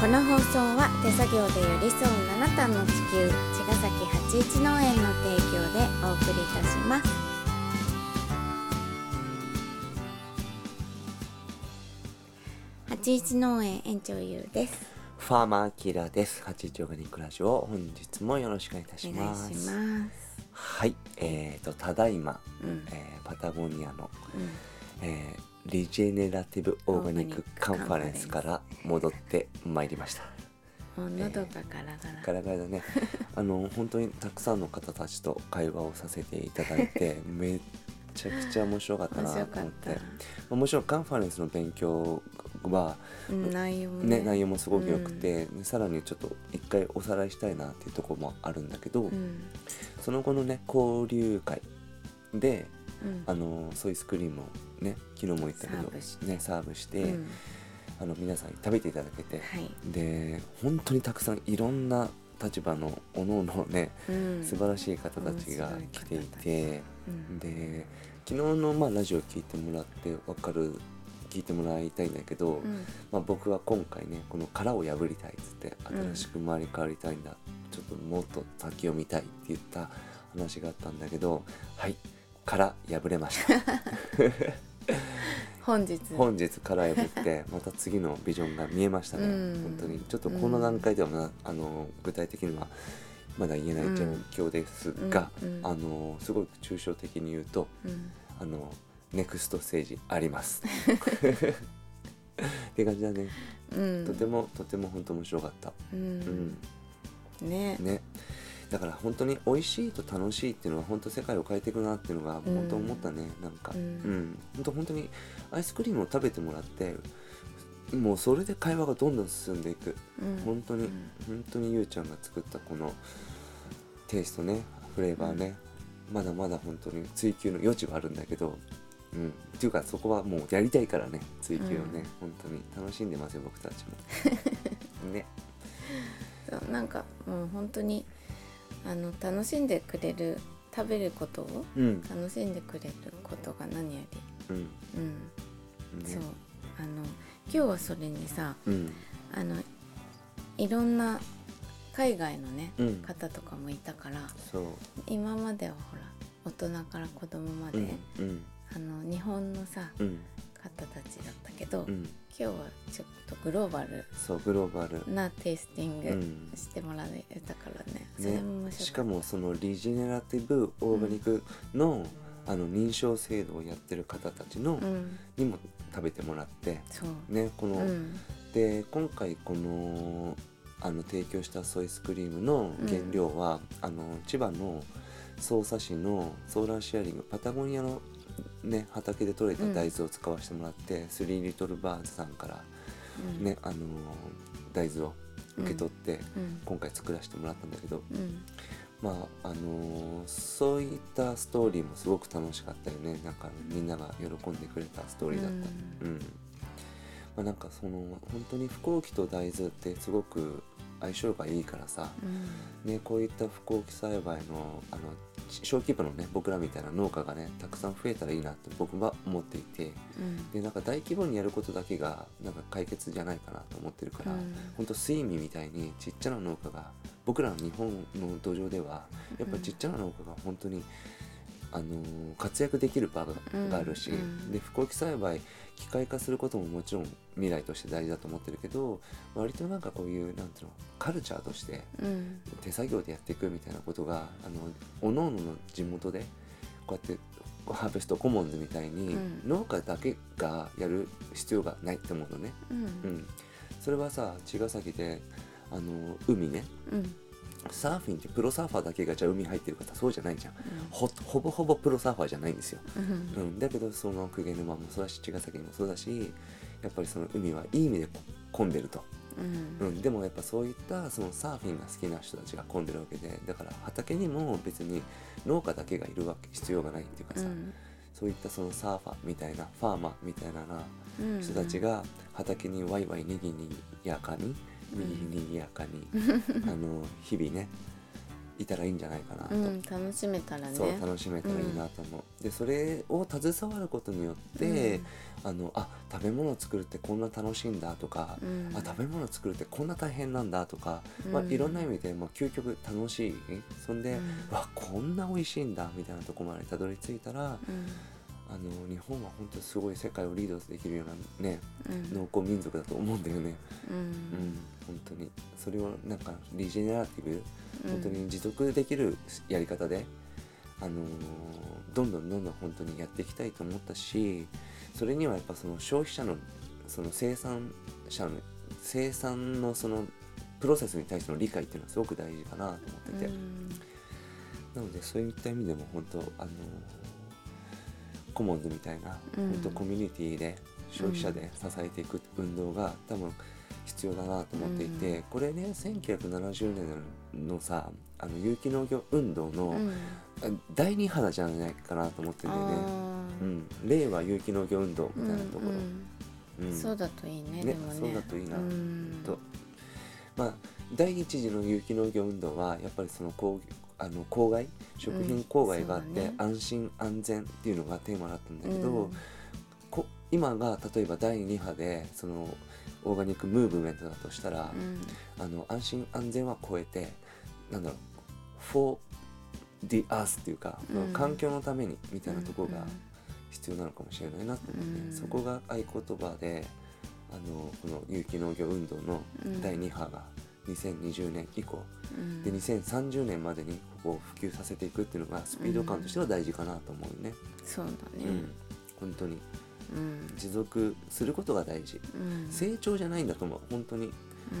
この放送は手作業で寄り添う七段の地球茅ヶ崎八一農園の提供でお送りいたします。八一農園園長ゆうです。ファーマーキラーです。八一オーガニックラジオ、本日もよろしくお願いいたしお願ます。いします。はい、えーと、ただいま、うん。えーパタゴニアの、うん。えーリジェネラティブオーガニックカンファレンスから戻ってまいりました。もう喉がガラガラ、ガラガラだね。あの、本当にたくさんの方たちと会話をさせていただいて、めっちゃくちゃ面白かった面なと思って。まあもちろんカンファレンスの勉強は、内容もね、内容もすごく良くて、でさらにちょっと一回おさらいしたいなっていうところもあるんだけど、うんその後のね交流会でうん。あのソイスクリームをね昨日も言ったけどねサーブして、うん。あの皆さんに食べていただけて、はい、で本当にたくさんいろんな立場のおのおのねうん、素晴らしい方たちが来ていて、うん。で昨日の、まあ、ラジオ聞いてもらって分かる聞いてもらいたいんだけど、うん。まあ、僕は今回ねこの殻を破りたいっつってうん新しく生まれ変わりたいんだ、ちょっともっと先を見たいって言った話があったんだけどはい殻破れました。本日。本日殻破って また次のビジョンが見えましたね、うん。本当に。ちょっとこの段階ではな、あの具体的にはまだ言えない状況ですが、あのすごく抽象的に言うとうん。あのネクストステージあります。って感じだね、うん。とてもとても本当面白かった。ううんん。ね。ねだから本当に美味しいと楽しいっていうのは本当世界を変えていくなっていうのがうん本当思ったね、なんか。ううん。ん、本当本当にアイスクリームを食べてもらってもうそれで会話がどんどん進んでいく。うん。本当に、うん。本当にゆうちゃんが作ったこのテイストねフレーバーね、まだまだ本当に追求の余地はあるんだけどうん、っていうかそこはもうやりたいからね追求をね、うん。本当に楽しんでますよ僕たちも。ね。そうなんかもう本当にあの楽しんでくれる食べることをうん。楽しんでくれることが何ようん。り、うん。ね。そう。あの今日はそれにさうん。あのいろんな海外のね、うん。方とかもいたからそう。今まではほら大人から子供まで、うん。うん。あの日本のさうん方たちだったけど、うん。今日はちょっとグローバルそうグローバル。なテイスティングうん。してもらえたからね、それねも面白かった。しかもそのリジェネラティブオーガニックの,、あの認証制度をやってる方たちの、うん。にも食べてもらってそう、ねこの、うん。で今回このあの提供したソイスクリームの原料は、あの千葉の匝瑳市のソーラーシェアリングパタゴニアの、ね、畑で採れた大豆を使わせてもらって、スリーリトルバーズさんから、うん。ねあの大豆を受け取って、うん。今回作らせてもらったんだけど、うん。まああのそういったストーリーもすごく楽しかったよね。なんかみんなが喜んでくれたストーリーだった。うん、まあ、なんかその本当に不幸期と大豆ってすごく相性がいいからさ、うん。ね、こういった不幸期栽培のあのち小規模のね僕らみたいな農家がねたくさん増えたらいいなって僕は思っていてうん。でなんか大規模にやることだけがなんか解決じゃないかなと思ってるから、うん。ほんとスイミみたいにちっちゃな農家が僕らの日本の土壌ではやっぱちっちゃな農家が本当に、あのー活躍できる場ががあるし、うん。で不幸期栽培機械化することももちろん未来として大事だと思ってるけど割となんかこういうなんていうのカルチャーとしてうん。手作業でやっていくみたいなことがあの各々の地元でこうやってハーベストコモンズみたいに、うん。農家だけがやる必要がないって思うのね。うん。うん、それはさ茅ヶ崎であの海ね。うんサーフィンってプロサーファーだけがじゃあ海入ってる方そうじゃないじゃん。ほほぼほぼプロサーファーじゃないんですよ、うん。うん、だけどその公家沼もそうだし茅ヶ崎もそうだしやっぱりその海はいい意味で混んでると、うん。うん、でもやっぱそういったそのサーフィンが好きな人たちが混んでるわけでだから畑にも別に農家だけがいるわけ必要がないっていうかさ、うん。そういったそのサーファーみたいなファーマーみたいな人たちが畑にワイワイにぎにぎやかににぎにぎやかに あの日々ねいたらいいんじゃないかなと、うん、楽しめたらね。そう楽しめたらいいなと思う、でそれを携わることによって、あのあ食べ物を作るってこんな楽しいんだとか、うん。あ食べ物を作るってこんな大変なんだとか、うん。まあ、いろんな意味で、まあ、究極楽しい。そんで、うん。わこんな美味しいんだみたいなところまでたどり着いたら、うんあの日本は本当にすごい世界をリードできるようなねうん。農耕民族だと思うんだよね、ううんん本当に。それをなんかリジェネラティブうん。本当に持続できるやり方で、あのーどんどんどんどん本当にやっていきたいと思ったしそれにはやっぱその消費者のその生産者の生産のそのプロセスに対しての理解っていうのはすごく大事かなと思ってて、うん。なのでそういった意味でも本当あのーコモンズみたいな、うん。本当コミュニティで消費者で支えていく運動が多分必要だなと思っていて、うこれね1970年のさあの有機農業運動の、うん。あ第二波じゃないかなと思ってるんだよね。うん、令和有機農業運動みたいなところ、うんうんそうだといいねねね。そうだといいな。うん。と。まあ第一次の有機農業運動はやっぱりその公あの公害？食品公害があって、そうだね。安心安全っていうのがテーマだったんだけど、うん。こ今が例えば第2波でそのオーガニックムーブメントだとしたら、うん。あの安心安全は超えてなんだろう for the earth っていうか、うん。環境のためにみたいなところがうん必要なのかもしれないなと思って、うん。そこが合言葉であのこの有機農業運動のうん。第2波が2020年以降、うん。で2030年までにここを普及させていくっていうのがスピード感としては大事かなと思うね。そうだうん。ね本当に。うん。持続することが大事。うん。成長じゃないんだと思う。本当に、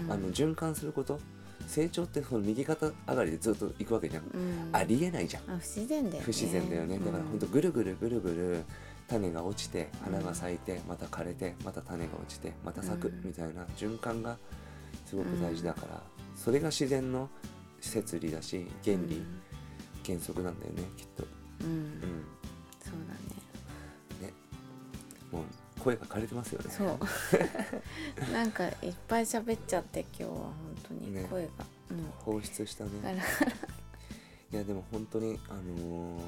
うん。あの循環すること。成長ってその右肩上がりでずっと行くわけじゃん、うん。ありえないじゃん。あ不自然だよね。不自然だよね。だから本当ぐるぐるぐるぐる種が落ちて花が咲いてまた枯れてまた種が落ちてまた咲くうん。みたいな循環がすごく大事だから、それが自然の摂理だし原理、原則なんだよねきっと。うん、うん。うんそうね。もう声が枯れてますよね。だねそう。なんかいっぱい喋っちゃって今日は本当にね。声が、放出したね。いやでも本当にあのー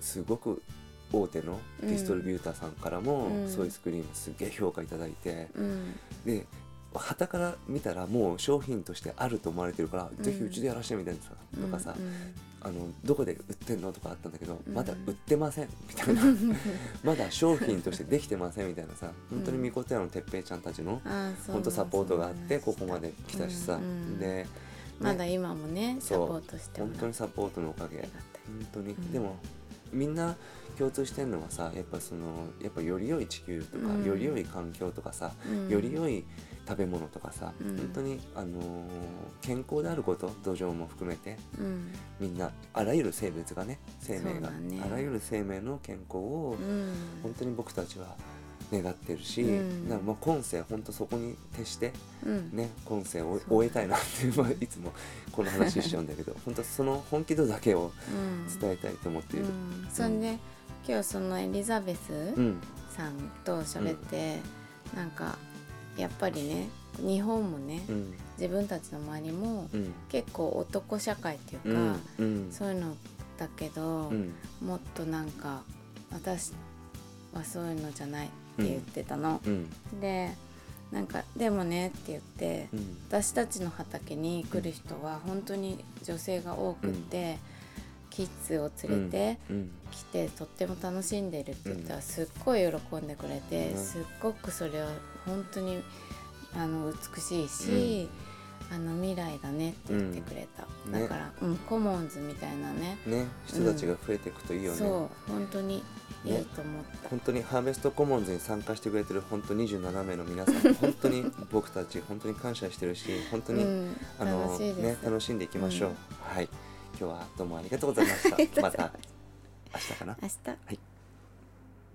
すごく大手のディストリビューターさんからも、うん。ソイスクリームすげえ評価いただいて、うん。で旗から見たらもう商品としてあると思われてるから、うん。ぜひうちでやらせてみたいなさ、とかさうん。あのどこで売ってんのとかあったんだけど、うんまだ売ってませんみたいな。まだ商品としてできてませんみたいなさ本当にみことやのてっぺいちゃんたちのう本当サポートがあってここまで来たしさ、うんうんでまだ今もねサポートしても本ら当にサポートのおかげ。本当に、うん。でもみんな共通してるのはさやっぱそのやっぱより良い地球とか、うん。より良い環境とかさ、うん。より良い食べ物とかさ、うん。本当に、あのー健康であること土壌も含めてうん。みんなあらゆる生物がね生命が、ね。あらゆる生命の健康をうん。本当に僕たちは願ってるし、うん。だからまあ今世本当そこに徹してうん。ね今世を終えたいなっていう、まあ、いつもこの話しちゃうんだけど 本当その本気度だけをうん。伝えたいと思っている。うん。それで今日そのエリザベスうんさんと喋って、なんかやっぱりね日本もね、うん。自分たちの周りもうん。結構男社会っていううか、ん。うん。そういうのだけど、うん。もっとなんか私はそういうのじゃない言ってたの。うん。でなんかでもねって言って、うん。私たちの畑に来る人は本当に女性が多くって、キッズを連れてうん。来てとっても楽しんでるって言ったらうん。すっごい喜んでくれて、ねすっごくそれは本当にあの美しいし、あの未来だねって言ってくれた、うん。ねだから、うん、コモンズみたいなね。ね。人たちが増えていくといいよね、そう本当にいいと思った、本当にハーベストコモンズに参加してくれてる本当27名の皆さん 本当に僕たち本当に感謝してるし本当に、うん、あの楽しいです、ね楽しんでいきましょう、うん。はい。今日はどうもありがとうございました。また明日かな。明日。はい